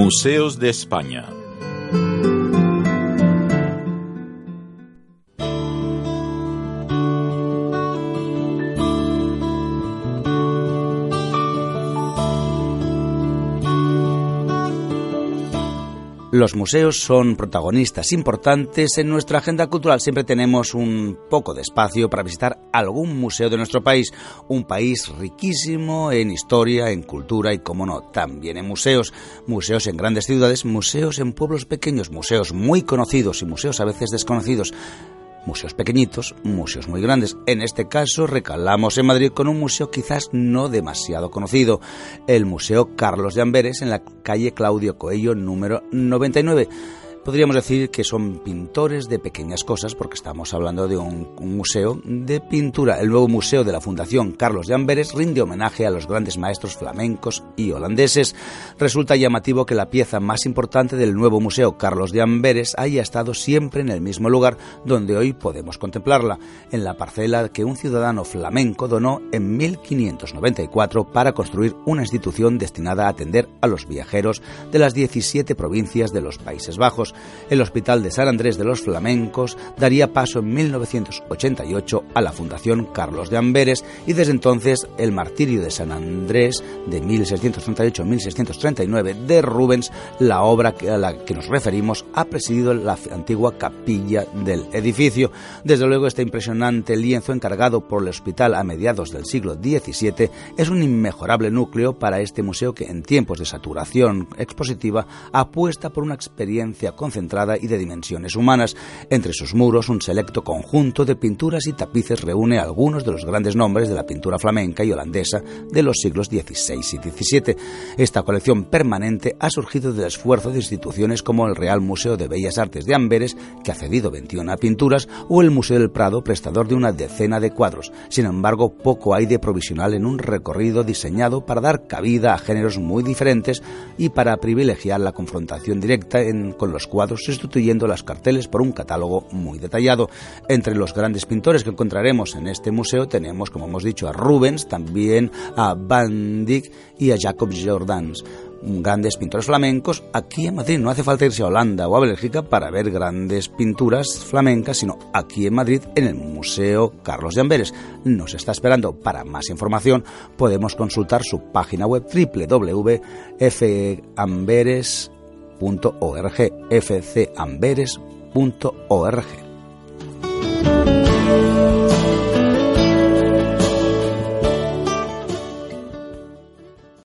Museos de España. Los museos son protagonistas importantes en nuestra agenda cultural. Siempre tenemos un poco de espacio para visitar algún museo de nuestro país, un país riquísimo en historia, en cultura y, como no, también en museos. Museos en grandes ciudades, museos en pueblos pequeños, museos muy conocidos y museos a veces desconocidos museos pequeñitos, museos muy grandes. En este caso recalamos en Madrid con un museo quizás no demasiado conocido, el Museo Carlos de Amberes en la calle Claudio Coello número 99 Podríamos decir que son pintores de pequeñas cosas porque estamos hablando de un, museo de pintura. El nuevo museo de la Fundación Carlos de Amberes rinde homenaje a los grandes maestros flamencos y holandeses. Resulta llamativo que la pieza más importante del nuevo museo Carlos de Amberes haya estado siempre en el mismo lugar donde hoy podemos contemplarla, en la parcela que un ciudadano flamenco donó en 1594 para construir una institución destinada a atender a los viajeros de las 17 provincias de los Países Bajos el Hospital de San Andrés de los Flamencos daría paso en 1988 a la Fundación Carlos de Amberes y desde entonces el Martirio de San Andrés de 1638-1639 de Rubens, la obra a la que nos referimos, ha presidido la antigua capilla del edificio. Desde luego este impresionante lienzo encargado por el hospital a mediados del siglo XVII es un inmejorable núcleo para este museo que en tiempos de saturación expositiva apuesta por una experiencia concentrada y de dimensiones humanas. Entre sus muros, un selecto conjunto de pinturas y tapices reúne algunos de los grandes nombres de la pintura flamenca y holandesa de los siglos XVI y XVII. Esta colección permanente ha surgido del esfuerzo de instituciones como el Real Museo de Bellas Artes de Amberes, que ha cedido 21 pinturas, o el Museo del Prado, prestador de una decena de cuadros. Sin embargo, poco hay de provisional en un recorrido diseñado para dar cabida a géneros muy diferentes y para privilegiar la confrontación directa con los cuadros, sustituyendo las carteles por un catálogo muy detallado. Entre los grandes pintores que encontraremos en este museo tenemos, como hemos dicho, a Rubens, también a Van Dyck y a Jacob Jordans grandes pintores flamencos aquí en Madrid. No hace falta irse a Holanda o a Bélgica para ver grandes pinturas flamencas, sino aquí en Madrid, en el Museo Carlos de Amberes. Nos está esperando. Para más información podemos consultar su página web www.famberes.com fcamberes.org.